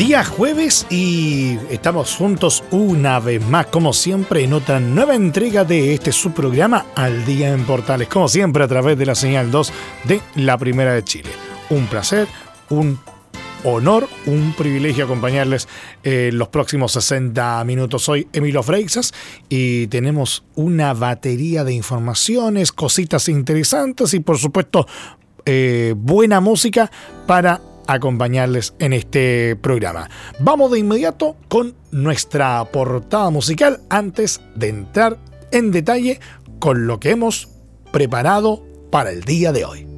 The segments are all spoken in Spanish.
Día jueves y estamos juntos una vez más, como siempre, en otra nueva entrega de este subprograma Al Día en Portales, como siempre a través de la señal 2 de la Primera de Chile. Un placer, un honor, un privilegio acompañarles en los próximos 60 minutos. Soy Emilio Freixas y tenemos una batería de informaciones, cositas interesantes y por supuesto eh, buena música para acompañarles en este programa. Vamos de inmediato con nuestra portada musical antes de entrar en detalle con lo que hemos preparado para el día de hoy.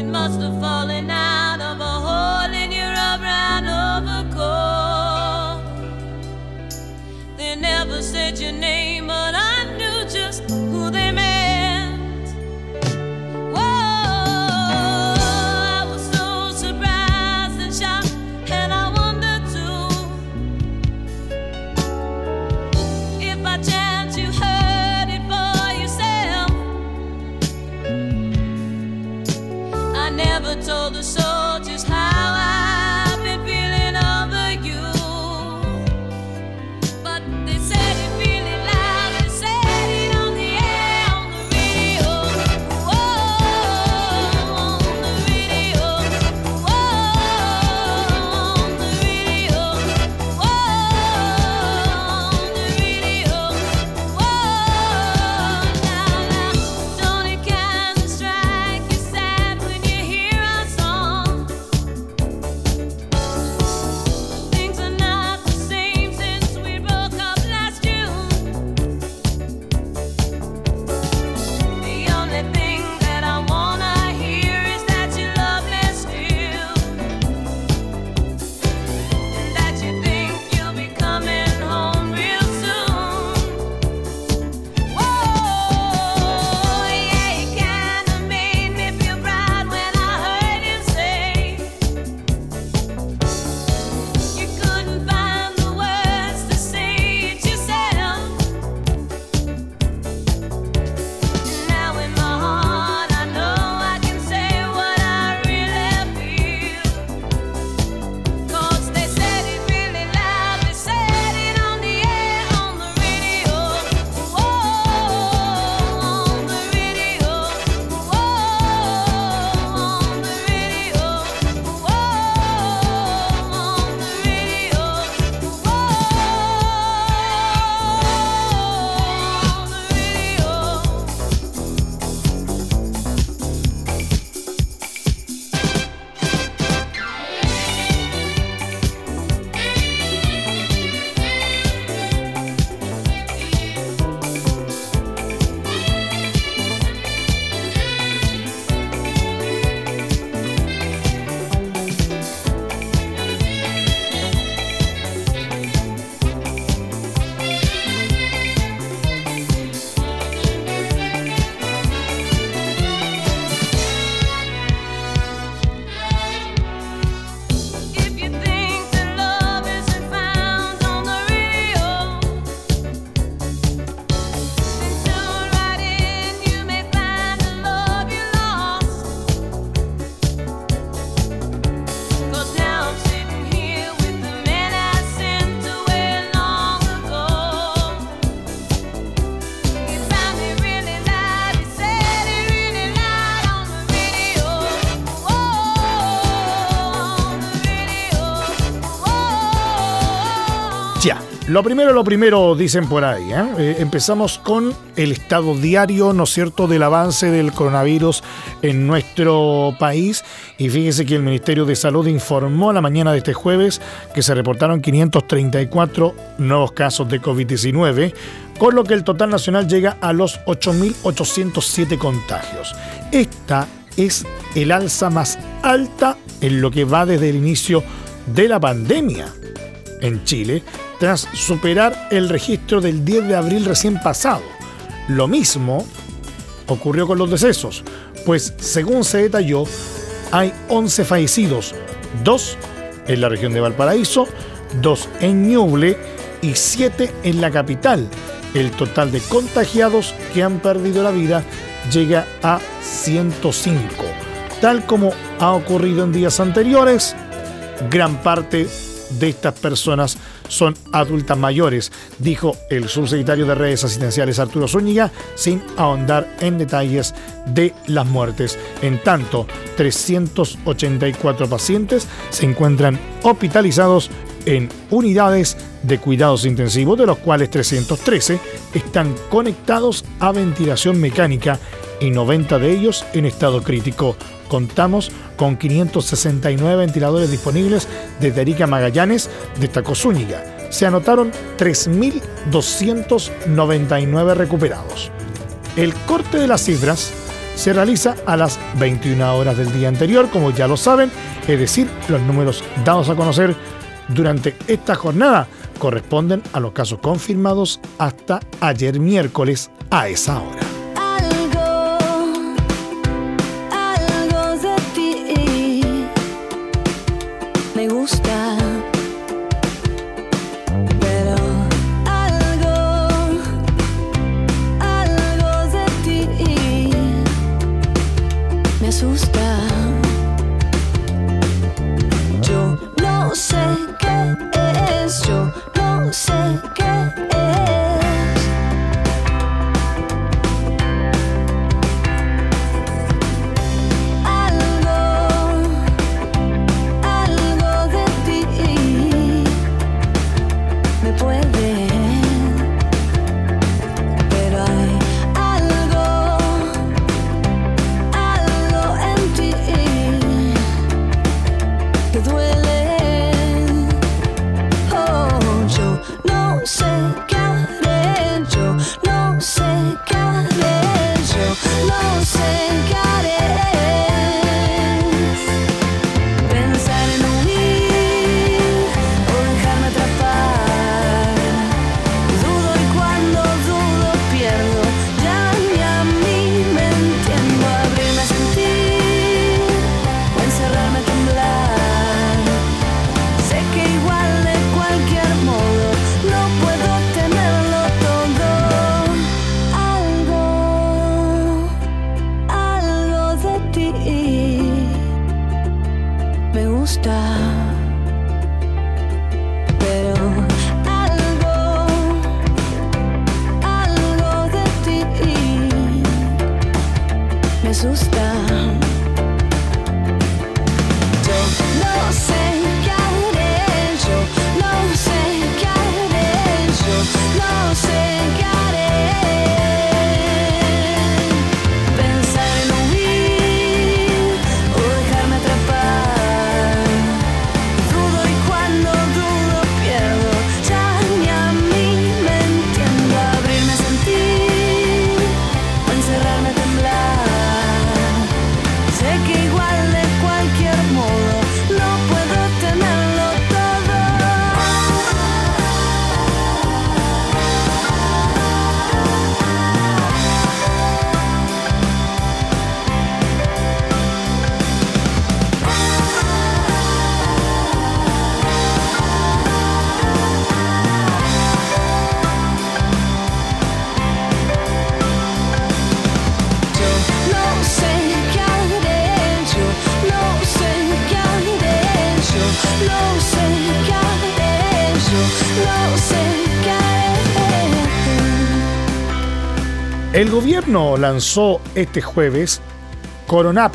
Must have fallen out of a hole in your brown overcoat. They never said your name, but I told us. Lo primero, lo primero, dicen por ahí. ¿eh? Eh, empezamos con el estado diario, ¿no es cierto?, del avance del coronavirus en nuestro país. Y fíjese que el Ministerio de Salud informó la mañana de este jueves que se reportaron 534 nuevos casos de COVID-19, con lo que el total nacional llega a los 8.807 contagios. Esta es el alza más alta en lo que va desde el inicio de la pandemia en Chile tras superar el registro del 10 de abril recién pasado. Lo mismo ocurrió con los decesos, pues según se detalló, hay 11 fallecidos, 2 en la región de Valparaíso, 2 en Ñuble y 7 en la capital. El total de contagiados que han perdido la vida llega a 105. Tal como ha ocurrido en días anteriores, gran parte de estas personas son adultas mayores, dijo el subsecretario de redes asistenciales Arturo Zúñiga, sin ahondar en detalles de las muertes. En tanto, 384 pacientes se encuentran hospitalizados en unidades de cuidados intensivos, de los cuales 313 están conectados a ventilación mecánica y 90 de ellos en estado crítico. Contamos con 569 ventiladores disponibles desde Arica Magallanes, destacó Zúñiga. Se anotaron 3.299 recuperados. El corte de las cifras se realiza a las 21 horas del día anterior, como ya lo saben, es decir, los números dados a conocer durante esta jornada corresponden a los casos confirmados hasta ayer miércoles a esa hora. El gobierno lanzó este jueves Coronap,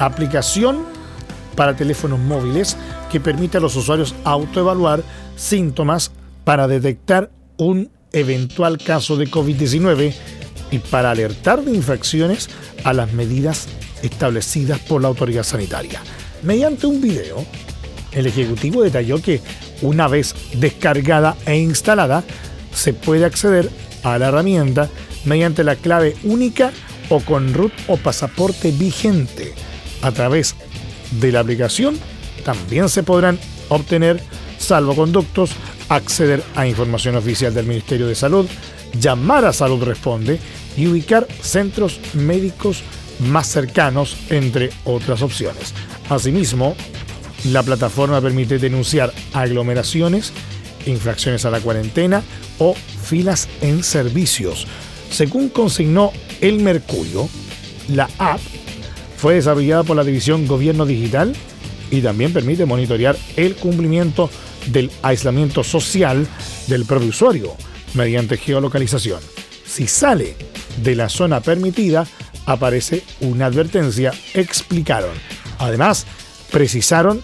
aplicación para teléfonos móviles que permite a los usuarios autoevaluar síntomas para detectar un eventual caso de COVID-19 y para alertar de infracciones a las medidas establecidas por la autoridad sanitaria. Mediante un video, el Ejecutivo detalló que una vez descargada e instalada, se puede acceder a la herramienta mediante la clave única o con root o pasaporte vigente. A través de la aplicación también se podrán obtener salvoconductos, acceder a información oficial del Ministerio de Salud, llamar a Salud Responde y ubicar centros médicos más cercanos, entre otras opciones. Asimismo, la plataforma permite denunciar aglomeraciones, infracciones a la cuarentena o filas en servicios. Según consignó El Mercurio, la app fue desarrollada por la División Gobierno Digital y también permite monitorear el cumplimiento del aislamiento social del propio usuario mediante geolocalización. Si sale de la zona permitida, aparece una advertencia, explicaron. Además, precisaron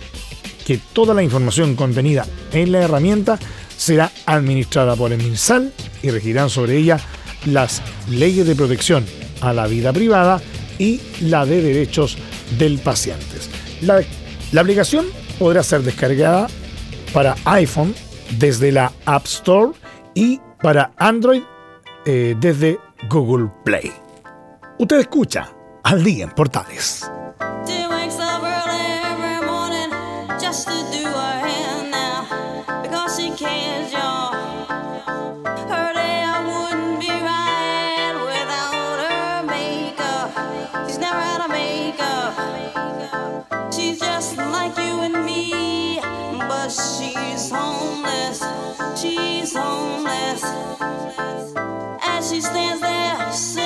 que toda la información contenida en la herramienta será administrada por el MinSal y regirán sobre ella las leyes de protección a la vida privada y la de derechos del paciente. La, aplicación podrá ser descargada para iPhone desde la App Store y para Android eh, desde Google Play. Usted escucha al día en Portales. She stands there.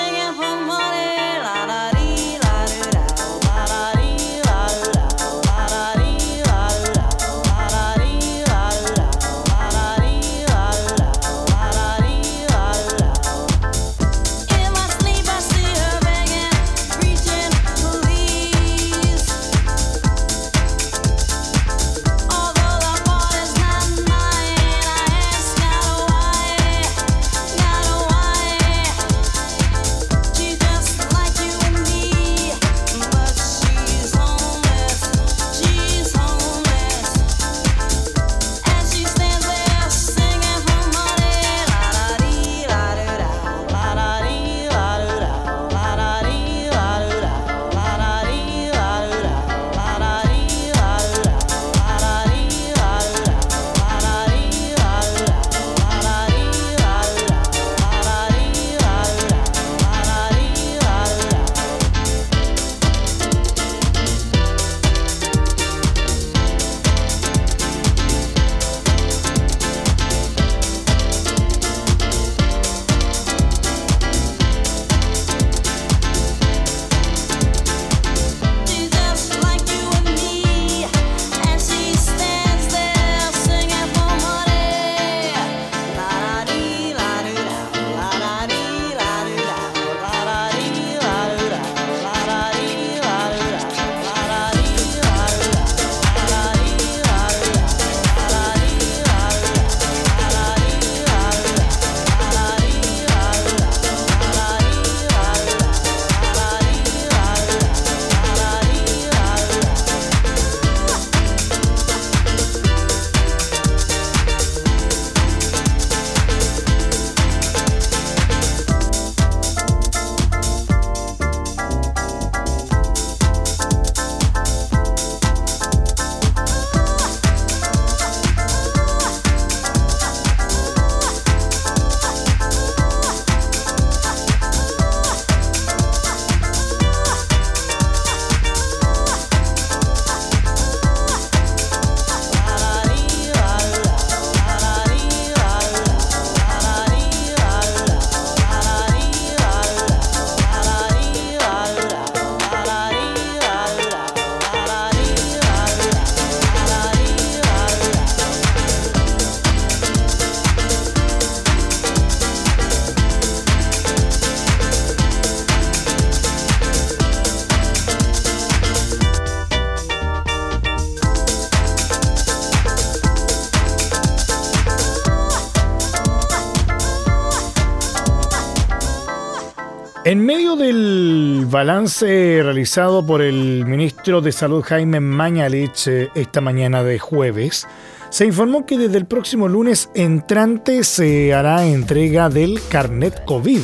En medio del balance realizado por el ministro de Salud Jaime Mañalich eh, esta mañana de jueves, se informó que desde el próximo lunes entrante se hará entrega del carnet COVID.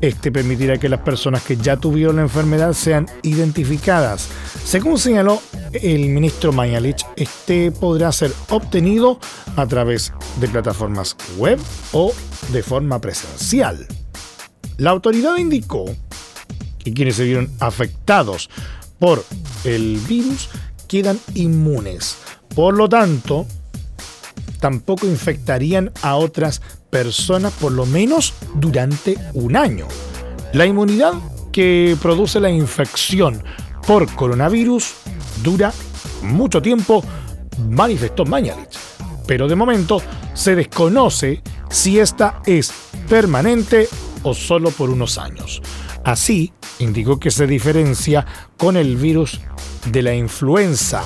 Este permitirá que las personas que ya tuvieron la enfermedad sean identificadas. Según señaló el ministro Mañalich, este podrá ser obtenido a través de plataformas web o de forma presencial. La autoridad indicó que quienes se vieron afectados por el virus quedan inmunes. Por lo tanto, tampoco infectarían a otras personas por lo menos durante un año. La inmunidad que produce la infección por coronavirus dura mucho tiempo, manifestó Mañalich. Pero de momento se desconoce si esta es permanente o solo por unos años. Así, indicó que se diferencia con el virus de la influenza,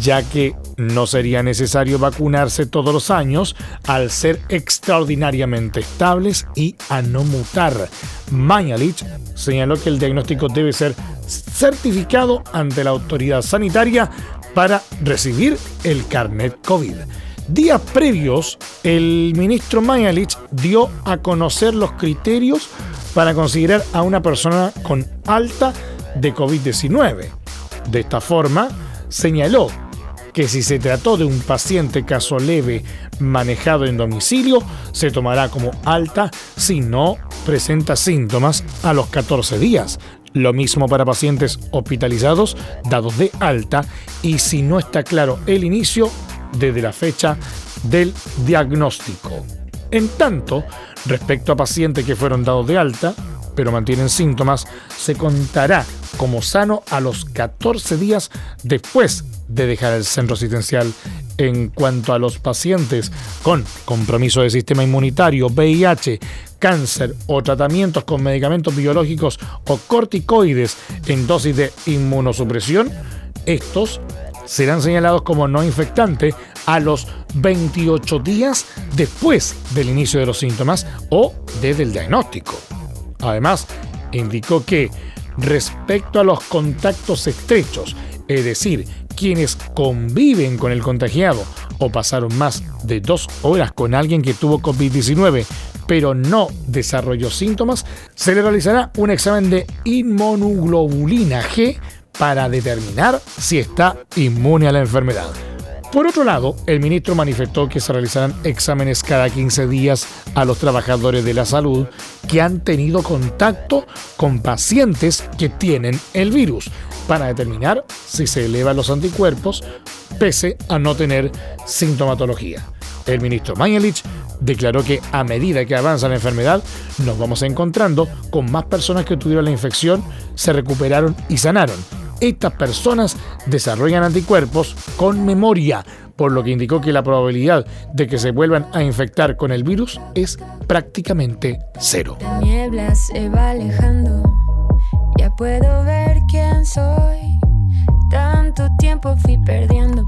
ya que no sería necesario vacunarse todos los años al ser extraordinariamente estables y a no mutar. Mañalich señaló que el diagnóstico debe ser certificado ante la autoridad sanitaria para recibir el carnet COVID. Días previos, el ministro Mayalich dio a conocer los criterios para considerar a una persona con alta de COVID-19. De esta forma, señaló que si se trató de un paciente caso leve manejado en domicilio, se tomará como alta si no presenta síntomas a los 14 días. Lo mismo para pacientes hospitalizados dados de alta y si no está claro el inicio desde la fecha del diagnóstico. En tanto, respecto a pacientes que fueron dados de alta, pero mantienen síntomas, se contará como sano a los 14 días después de dejar el centro asistencial. En cuanto a los pacientes con compromiso de sistema inmunitario, VIH, cáncer o tratamientos con medicamentos biológicos o corticoides en dosis de inmunosupresión, estos serán señalados como no infectantes a los 28 días después del inicio de los síntomas o desde el diagnóstico. Además, indicó que respecto a los contactos estrechos, es decir, quienes conviven con el contagiado o pasaron más de dos horas con alguien que tuvo COVID-19 pero no desarrolló síntomas, se le realizará un examen de inmunoglobulina G para determinar si está inmune a la enfermedad. Por otro lado, el ministro manifestó que se realizarán exámenes cada 15 días a los trabajadores de la salud que han tenido contacto con pacientes que tienen el virus para determinar si se elevan los anticuerpos pese a no tener sintomatología. El ministro Mañalich declaró que a medida que avanza la enfermedad, nos vamos encontrando con más personas que tuvieron la infección, se recuperaron y sanaron estas personas desarrollan anticuerpos con memoria, por lo que indicó que la probabilidad de que se vuelvan a infectar con el virus es prácticamente cero. La niebla se va alejando, ya puedo ver quién soy. Tanto tiempo fui perdiendo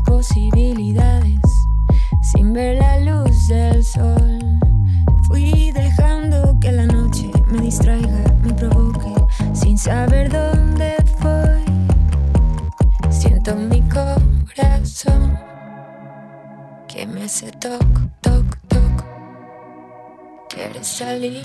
hace toc, toc, toc. Quieres salir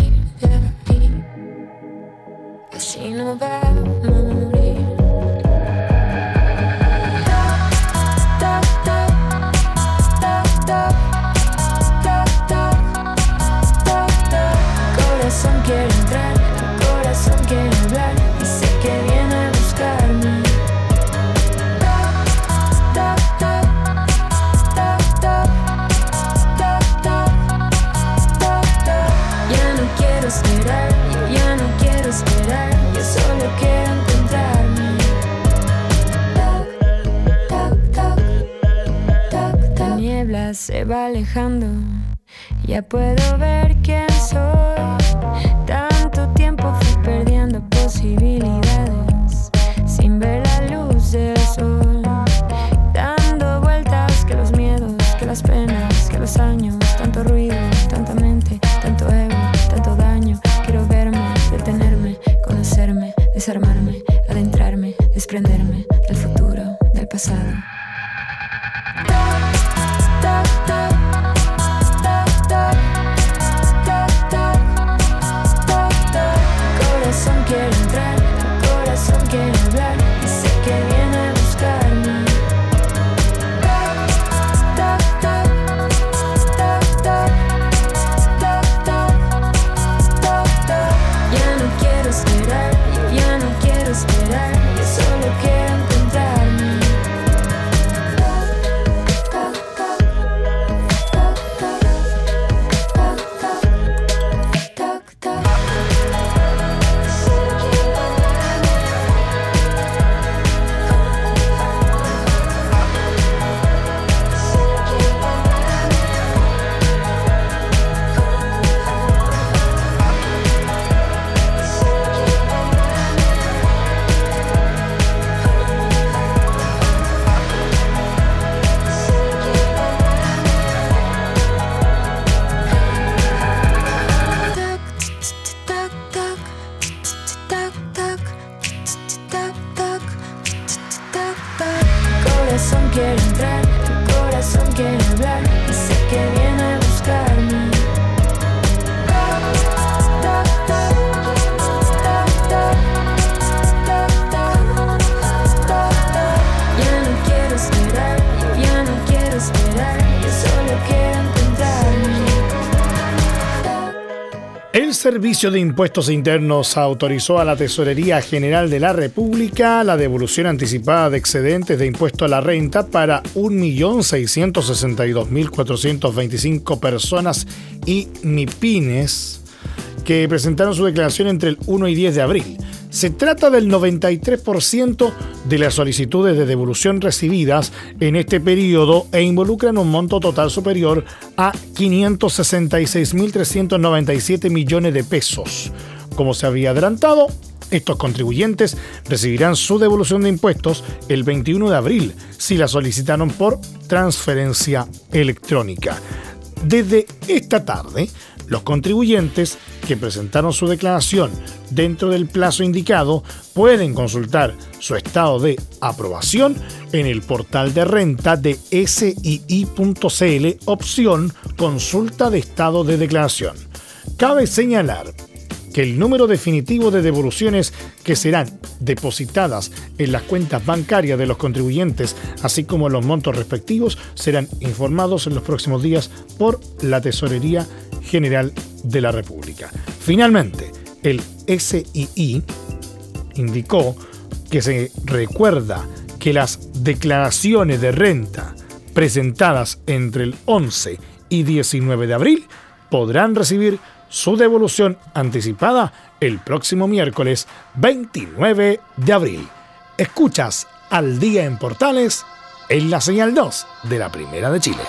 ya puedo ver Servicio de Impuestos Internos autorizó a la Tesorería General de la República la devolución anticipada de excedentes de impuesto a la renta para 1.662.425 personas y MIPINES que presentaron su declaración entre el 1 y 10 de abril. Se trata del 93% de las solicitudes de devolución recibidas en este periodo e involucran un monto total superior a 566.397 millones de pesos. Como se había adelantado, estos contribuyentes recibirán su devolución de impuestos el 21 de abril si la solicitaron por transferencia electrónica. Desde esta tarde, los contribuyentes que presentaron su declaración dentro del plazo indicado pueden consultar su estado de aprobación en el portal de renta de SII.cl opción Consulta de estado de declaración. Cabe señalar que el número definitivo de devoluciones que serán depositadas en las cuentas bancarias de los contribuyentes, así como los montos respectivos, serán informados en los próximos días por la Tesorería General de la República. Finalmente, el SII indicó que se recuerda que las declaraciones de renta presentadas entre el 11 y 19 de abril podrán recibir su devolución anticipada el próximo miércoles 29 de abril. Escuchas al día en Portales en la señal 2 de la Primera de Chile.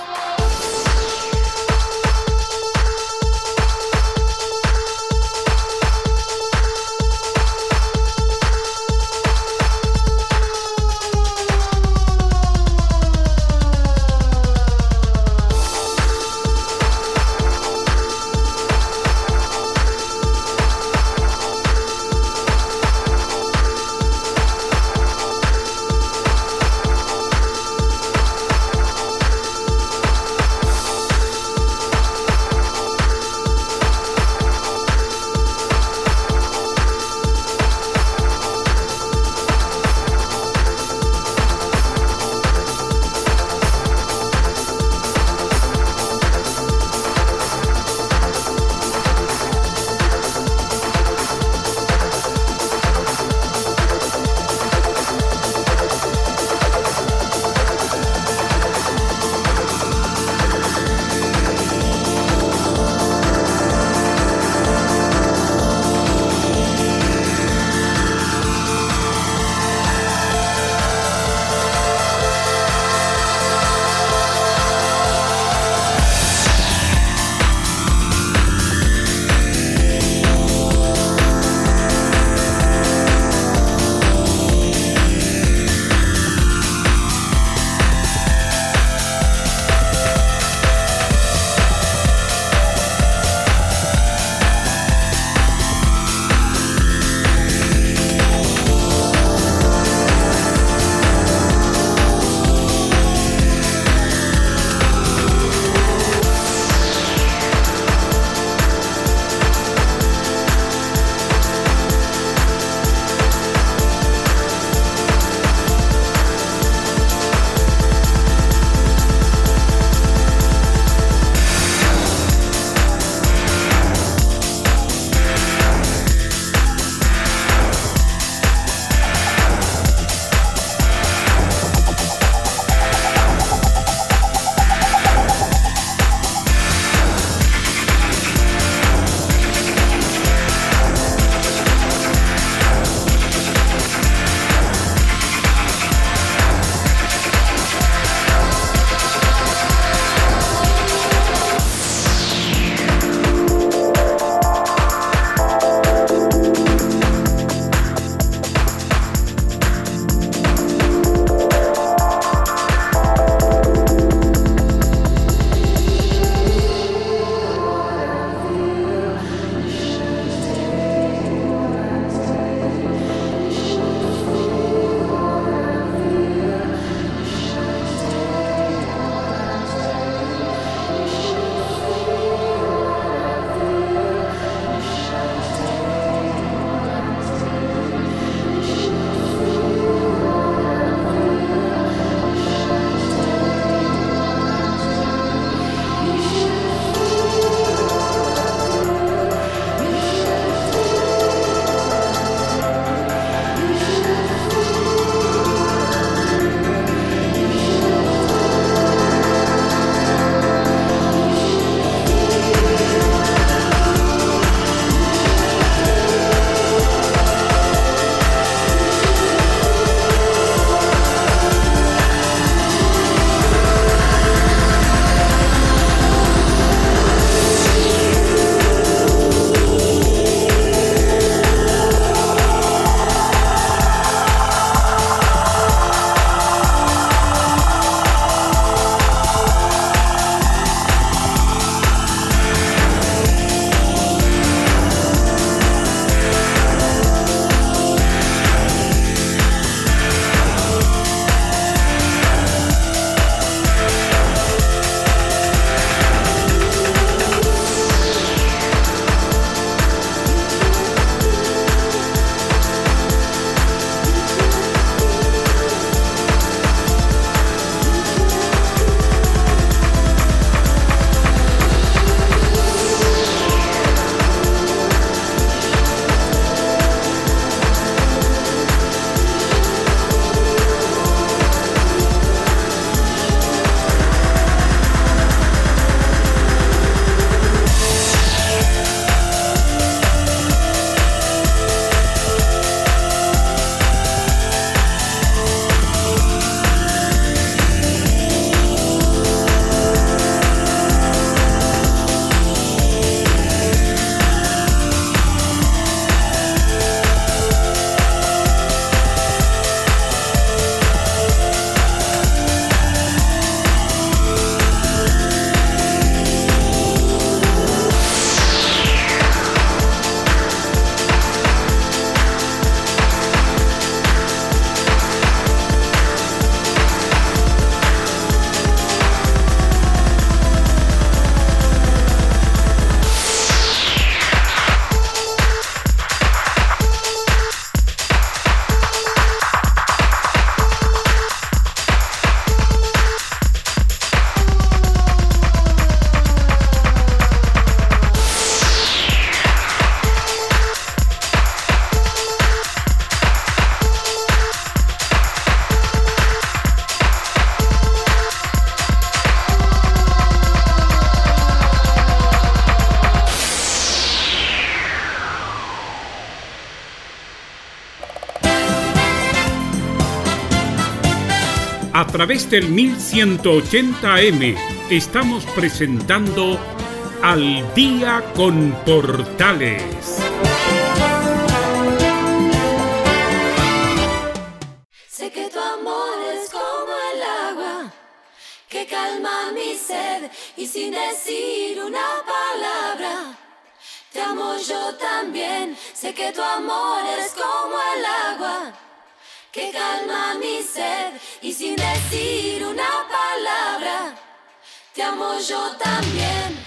Través del 1180M estamos presentando Al Día con Portales. Sé que tu amor es como el agua que calma mi sed y sin decir una palabra. Te amo yo también, sé que tu amor es como el agua que calma mi sed y sin decir una palabra, te amo yo también.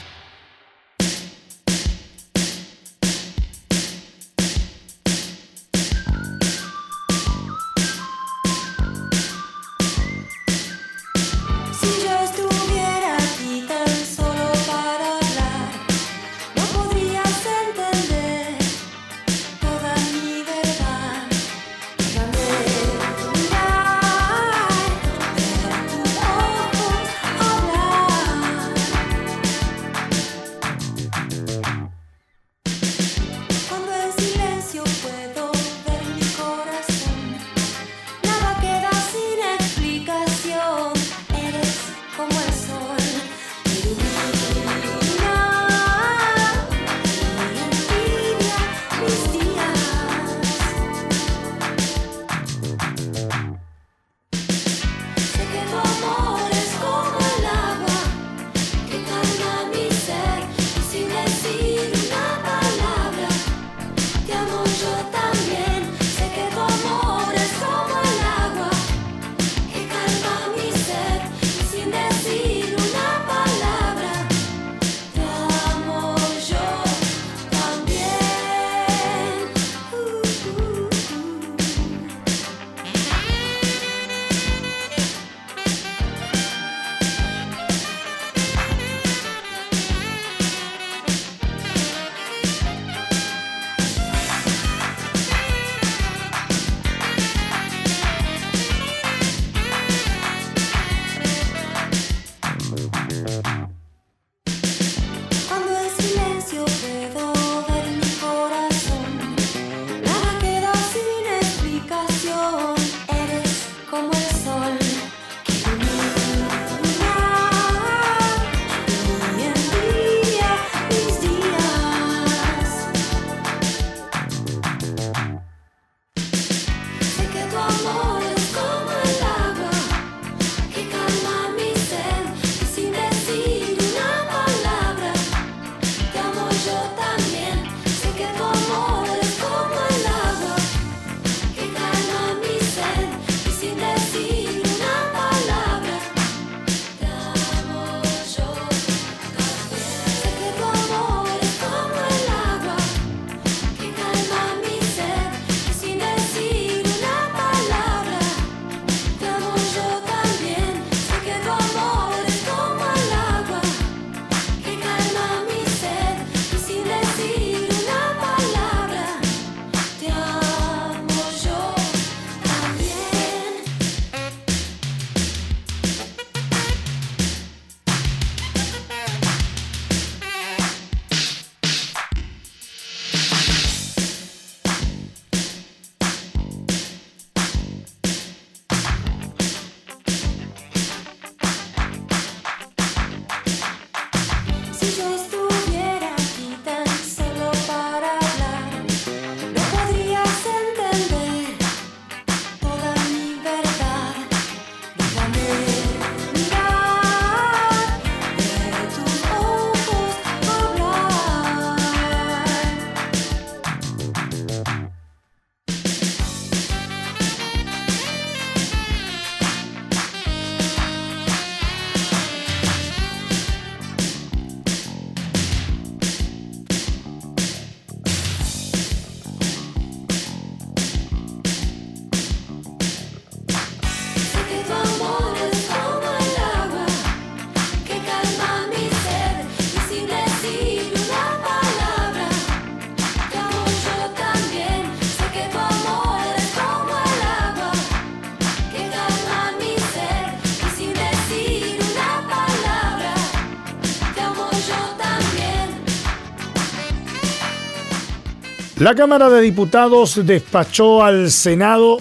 La Cámara de Diputados despachó al Senado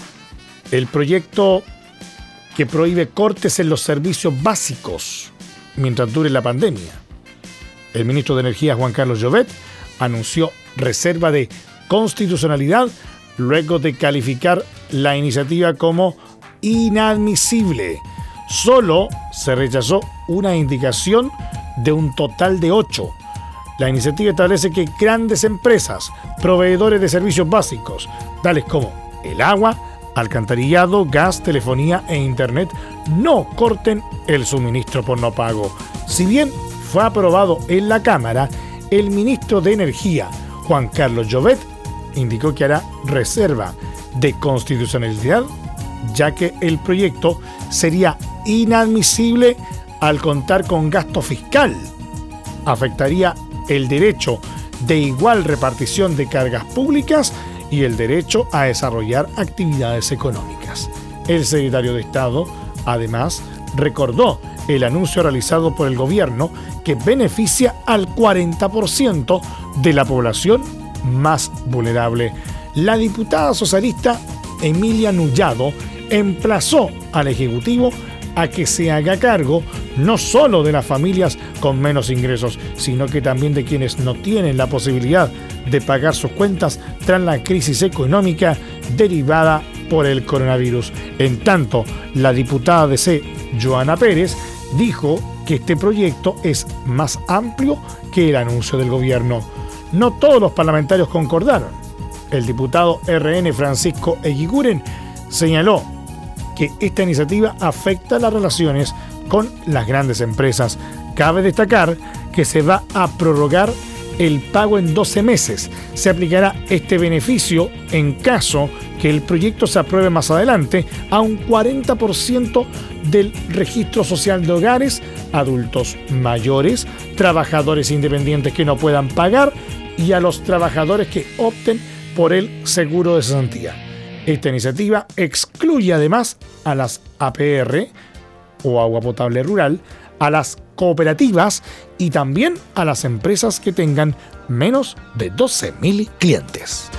el proyecto que prohíbe cortes en los servicios básicos mientras dure la pandemia. El ministro de Energía, Juan Carlos Llovet, anunció reserva de constitucionalidad luego de calificar la iniciativa como inadmisible. Solo se rechazó una indicación de un total de ocho. La iniciativa establece que grandes empresas, proveedores de servicios básicos, tales como el agua, alcantarillado, gas, telefonía e internet, no corten el suministro por no pago. Si bien fue aprobado en la Cámara, el ministro de Energía, Juan Carlos Llovet, indicó que hará reserva de constitucionalidad, ya que el proyecto sería inadmisible al contar con gasto fiscal. Afectaría el derecho de igual repartición de cargas públicas y el derecho a desarrollar actividades económicas. El secretario de Estado, además, recordó el anuncio realizado por el gobierno que beneficia al 40% de la población más vulnerable. La diputada socialista Emilia Nullado emplazó al Ejecutivo a que se haga cargo no solo de las familias con menos ingresos, sino que también de quienes no tienen la posibilidad de pagar sus cuentas tras la crisis económica derivada por el coronavirus. En tanto, la diputada de C, Joana Pérez, dijo que este proyecto es más amplio que el anuncio del gobierno. No todos los parlamentarios concordaron. El diputado RN Francisco Eguiguren señaló que esta iniciativa afecta las relaciones con las grandes empresas. Cabe destacar que se va a prorrogar el pago en 12 meses. Se aplicará este beneficio en caso que el proyecto se apruebe más adelante a un 40% del registro social de hogares, adultos mayores, trabajadores independientes que no puedan pagar y a los trabajadores que opten por el seguro de cesantía. Esta iniciativa excluye además a las APR o agua potable rural, a las cooperativas y también a las empresas que tengan menos de 12.000 clientes.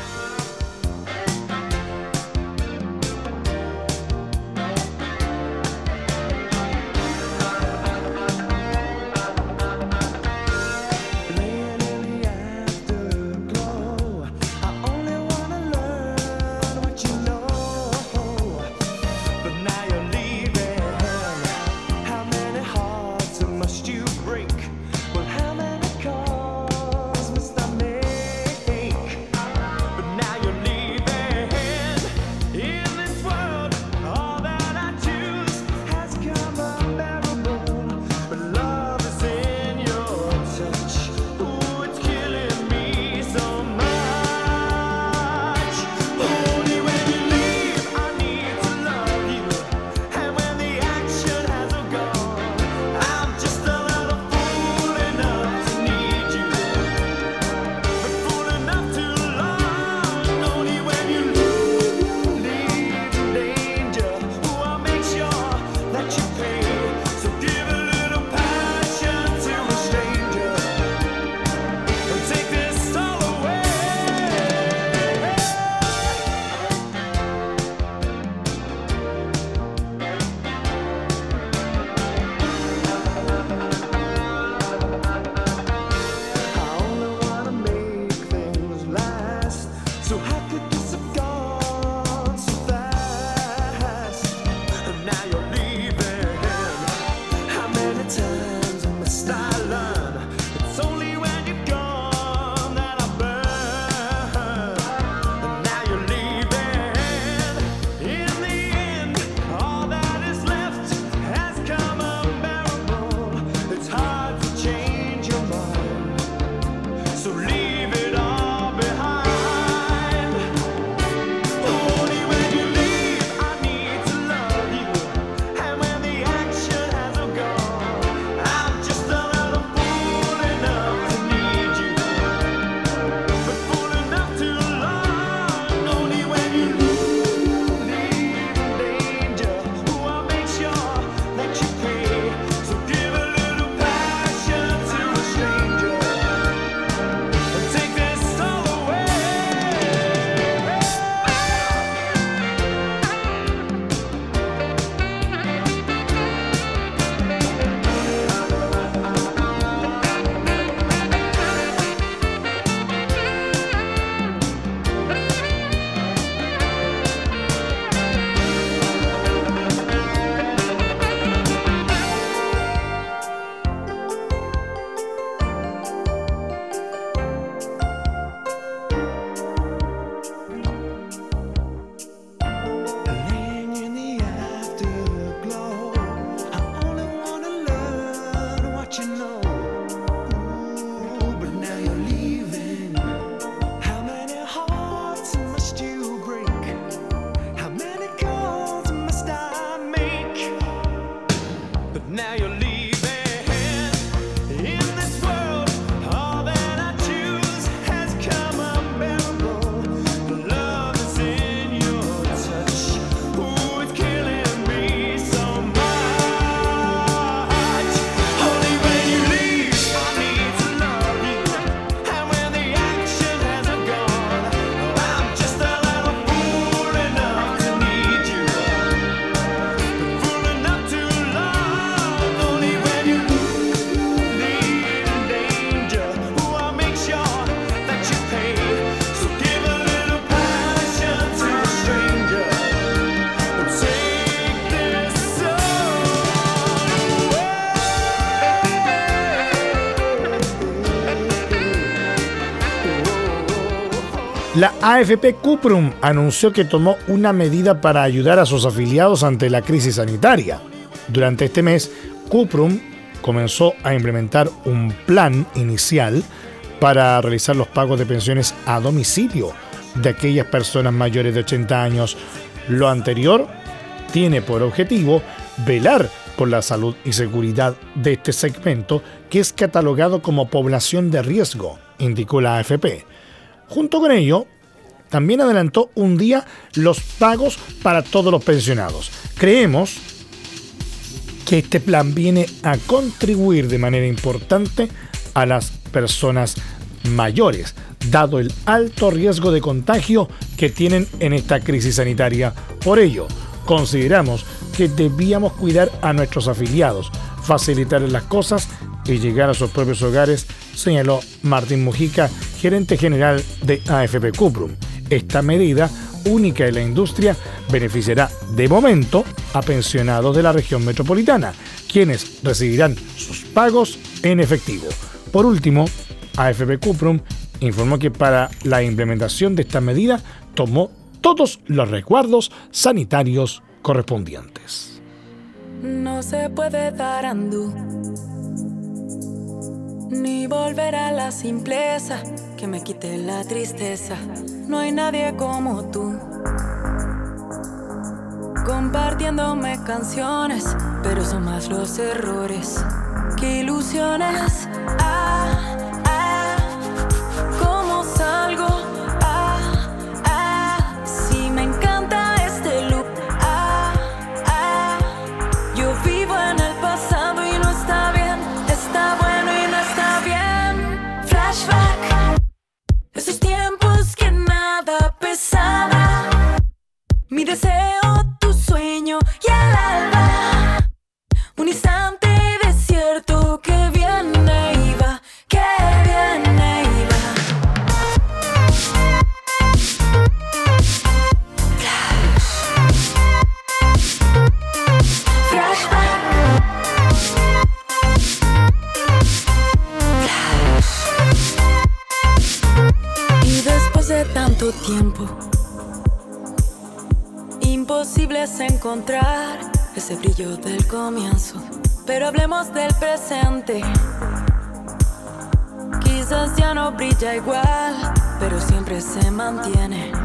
AFP Cuprum anunció que tomó una medida para ayudar a sus afiliados ante la crisis sanitaria. Durante este mes, Cuprum comenzó a implementar un plan inicial para realizar los pagos de pensiones a domicilio de aquellas personas mayores de 80 años. Lo anterior tiene por objetivo velar por la salud y seguridad de este segmento que es catalogado como población de riesgo, indicó la AFP. Junto con ello, también adelantó un día los pagos para todos los pensionados. Creemos que este plan viene a contribuir de manera importante a las personas mayores, dado el alto riesgo de contagio que tienen en esta crisis sanitaria. Por ello, consideramos que debíamos cuidar a nuestros afiliados, facilitar las cosas y llegar a sus propios hogares, señaló Martín Mujica, gerente general de AFP Cuprum. Esta medida, única en la industria, beneficiará de momento a pensionados de la región metropolitana, quienes recibirán sus pagos en efectivo. Por último, AFP Cuprum informó que para la implementación de esta medida tomó todos los recuerdos sanitarios correspondientes. No se puede dar andú ni volver a la simpleza que me quite la tristeza. No hay nadie como tú. Compartiéndome canciones, pero son más los errores que ilusiones. Ah, presente. Quizás ya no brilla igual, pero siempre se mantiene.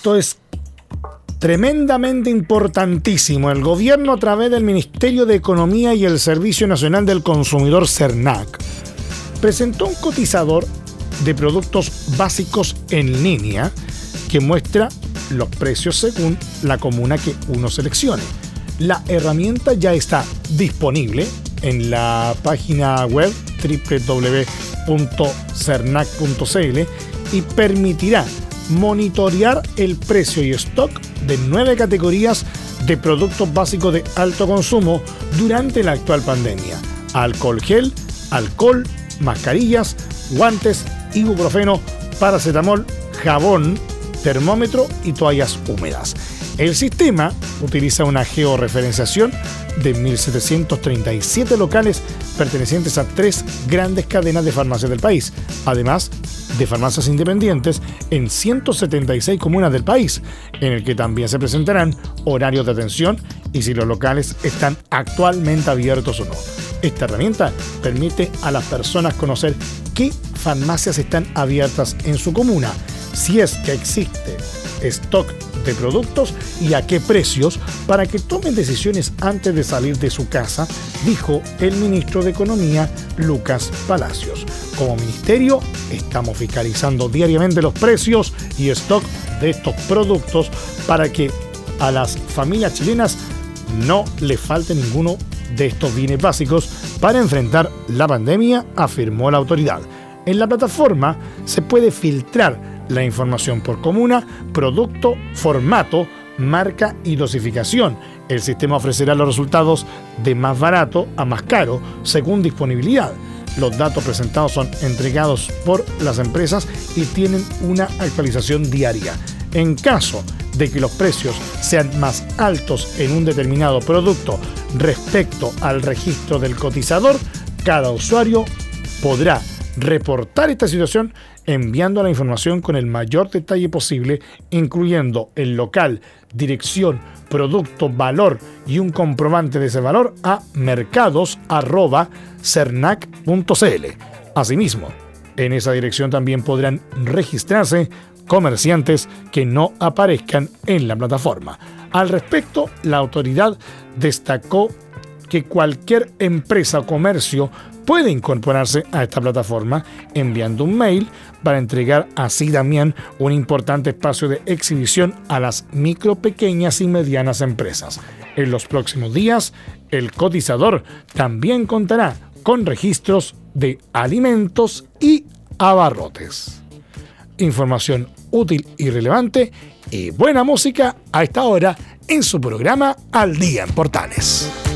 Esto es tremendamente importantísimo. El gobierno a través del Ministerio de Economía y el Servicio Nacional del Consumidor CERNAC presentó un cotizador de productos básicos en línea que muestra los precios según la comuna que uno seleccione. La herramienta ya está disponible en la página web www.cernac.cl y permitirá monitorear el precio y stock de nueve categorías de productos básicos de alto consumo durante la actual pandemia. Alcohol gel, alcohol, mascarillas, guantes, ibuprofeno, paracetamol, jabón, termómetro y toallas húmedas. El sistema utiliza una georreferenciación de 1.737 locales pertenecientes a tres grandes cadenas de farmacias del país, además de farmacias independientes en 176 comunas del país, en el que también se presentarán horarios de atención y si los locales están actualmente abiertos o no. Esta herramienta permite a las personas conocer qué farmacias están abiertas en su comuna, si es que existe stock de productos y a qué precios para que tomen decisiones antes de salir de su casa, dijo el ministro de Economía Lucas Palacios. Como ministerio estamos fiscalizando diariamente los precios y stock de estos productos para que a las familias chilenas no le falte ninguno de estos bienes básicos para enfrentar la pandemia, afirmó la autoridad. En la plataforma se puede filtrar la información por comuna, producto, formato, marca y dosificación. El sistema ofrecerá los resultados de más barato a más caro según disponibilidad. Los datos presentados son entregados por las empresas y tienen una actualización diaria. En caso de que los precios sean más altos en un determinado producto respecto al registro del cotizador, cada usuario podrá reportar esta situación enviando la información con el mayor detalle posible, incluyendo el local, dirección, producto, valor y un comprobante de ese valor a mercados.cernac.cl. Asimismo, en esa dirección también podrán registrarse comerciantes que no aparezcan en la plataforma. Al respecto, la autoridad destacó que cualquier empresa o comercio puede incorporarse a esta plataforma enviando un mail para entregar así también un importante espacio de exhibición a las micro, pequeñas y medianas empresas. En los próximos días, el cotizador también contará con registros de alimentos y abarrotes. Información útil y relevante y buena música a esta hora en su programa Al Día en Portales.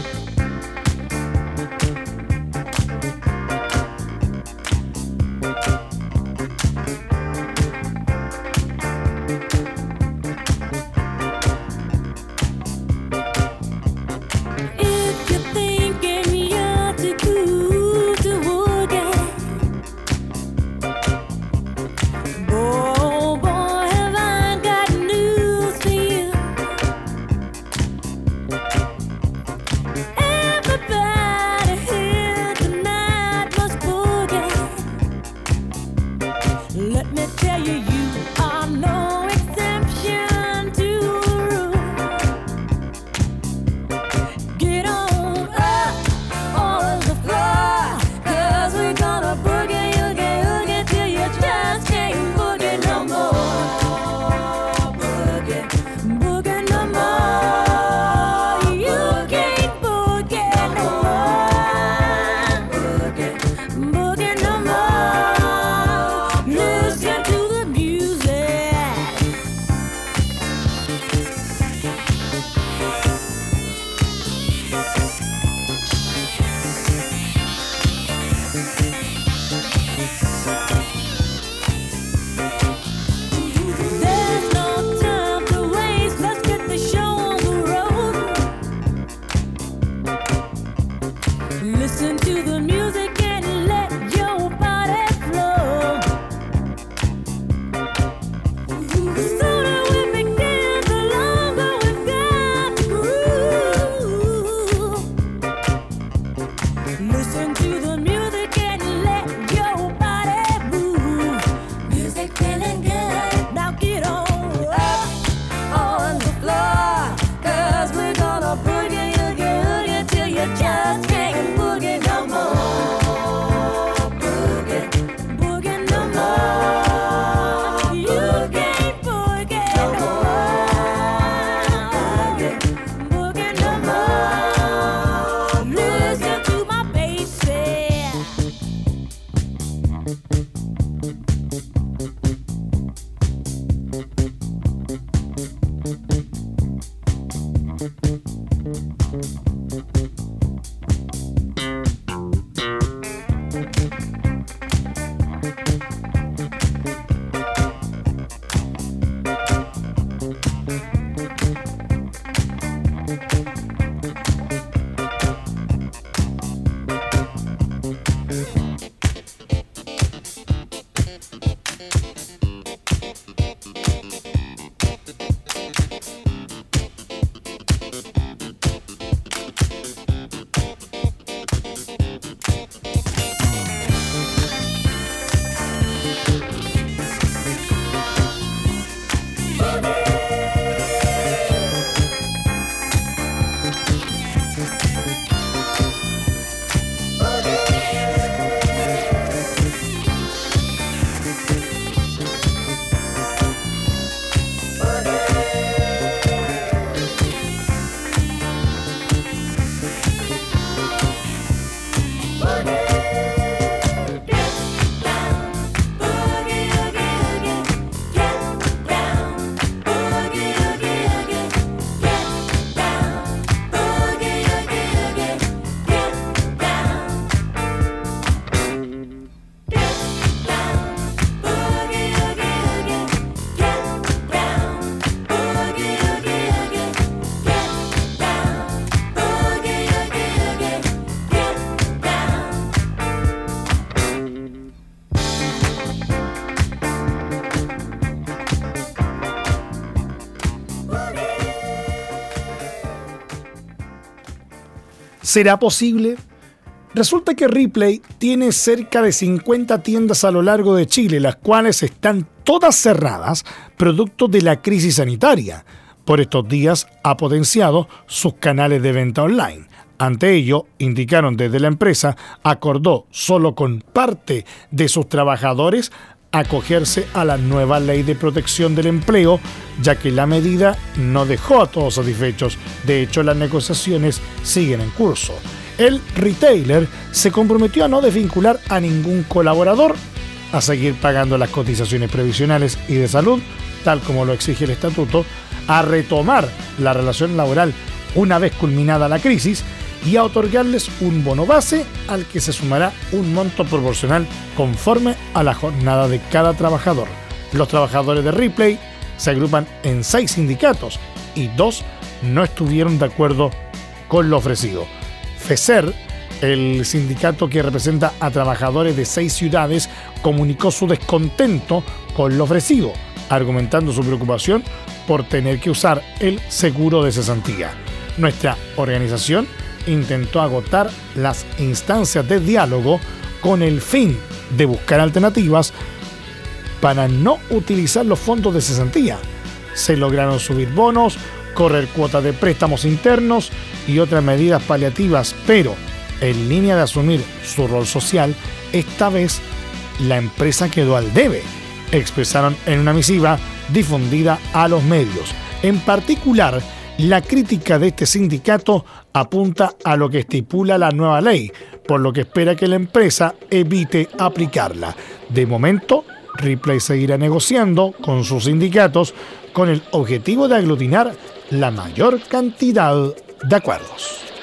¿Será posible? Resulta que Ripley tiene cerca de 50 tiendas a lo largo de Chile, las cuales están todas cerradas producto de la crisis sanitaria. Por estos días ha potenciado sus canales de venta online. Ante ello, indicaron desde la empresa, acordó solo con parte de sus trabajadores acogerse a la nueva ley de protección del empleo, ya que la medida no dejó a todos satisfechos. De hecho, las negociaciones siguen en curso. El retailer se comprometió a no desvincular a ningún colaborador, a seguir pagando las cotizaciones previsionales y de salud, tal como lo exige el estatuto, a retomar la relación laboral una vez culminada la crisis y a otorgarles un bono base al que se sumará un monto proporcional conforme a la jornada de cada trabajador. Los trabajadores de Ripley se agrupan en seis sindicatos y dos no estuvieron de acuerdo con lo ofrecido. FECER, el sindicato que representa a trabajadores de seis ciudades, comunicó su descontento con lo ofrecido, argumentando su preocupación por tener que usar el seguro de cesantía. Nuestra organización intentó agotar las instancias de diálogo con el fin de buscar alternativas para no utilizar los fondos de cesantía. Se lograron subir bonos, correr cuotas de préstamos internos y otras medidas paliativas, pero en línea de asumir su rol social, esta vez la empresa quedó al debe, expresaron en una misiva difundida a los medios. En particular, la crítica de este sindicato apunta a lo que estipula la nueva ley, por lo que espera que la empresa evite aplicarla. De momento, Ripley seguirá negociando con sus sindicatos con el objetivo de aglutinar la mayor cantidad de acuerdos.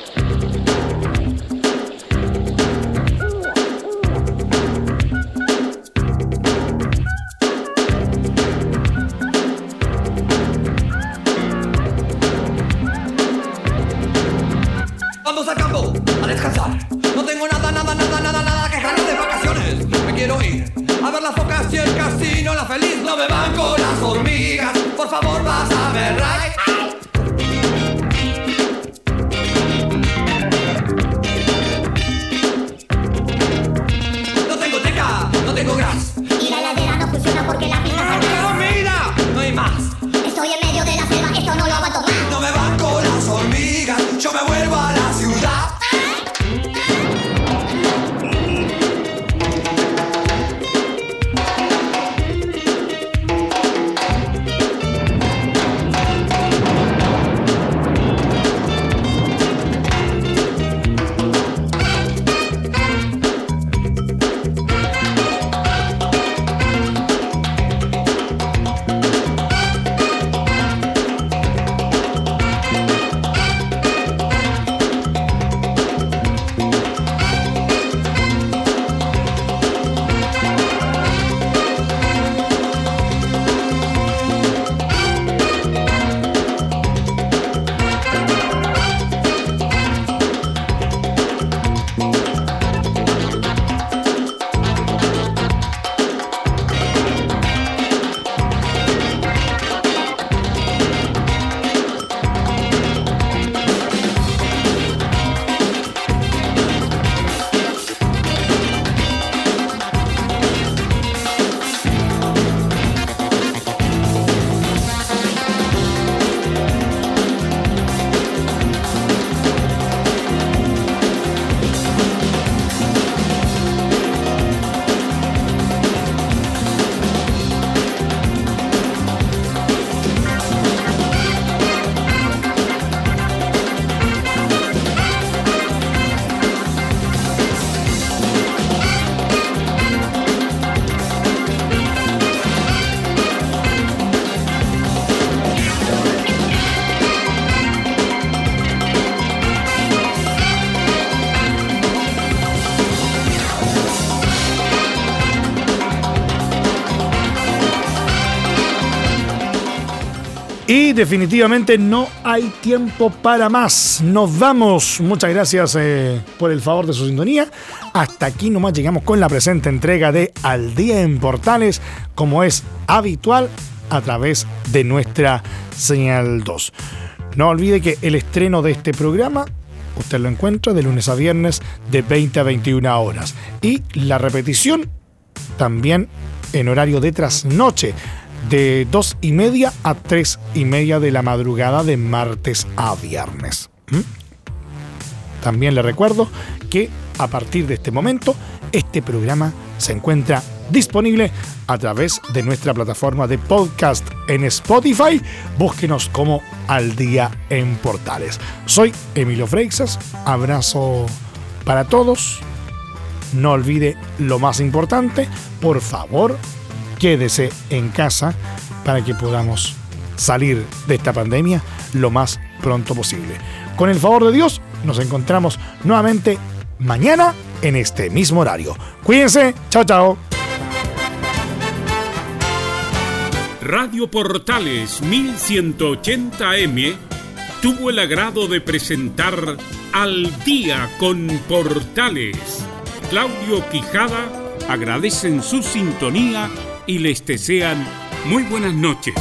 favor, pásame el right. Y definitivamente no hay tiempo para más. Nos vamos. Muchas gracias eh, por el favor de su sintonía. Hasta aquí nomás llegamos con la presente entrega de Al Día en Portales, como es habitual a través de nuestra señal 2. No olvide que el estreno de este programa usted lo encuentra de lunes a viernes de 20 a 21 horas. Y la repetición también en horario de trasnoche de 2 y media a 3 y media de la madrugada de martes a viernes. ¿Mm? También le recuerdo que a partir de este momento este programa se encuentra disponible a través de nuestra plataforma de podcast en Spotify. Búsquenos como Al Día en Portales. Soy Emilio Freixas. Abrazo para todos. No olvide lo más importante. Por favor, quédese en casa para que podamos salir de esta pandemia lo más pronto posible. Con el favor de Dios, nos encontramos nuevamente mañana en este mismo horario. Cuídense, chao, chao. Radio Portales 1180M tuvo el agrado de presentar Al día con Portales. Claudio Quijada agradecen su sintonía y les desean muy buenas noches.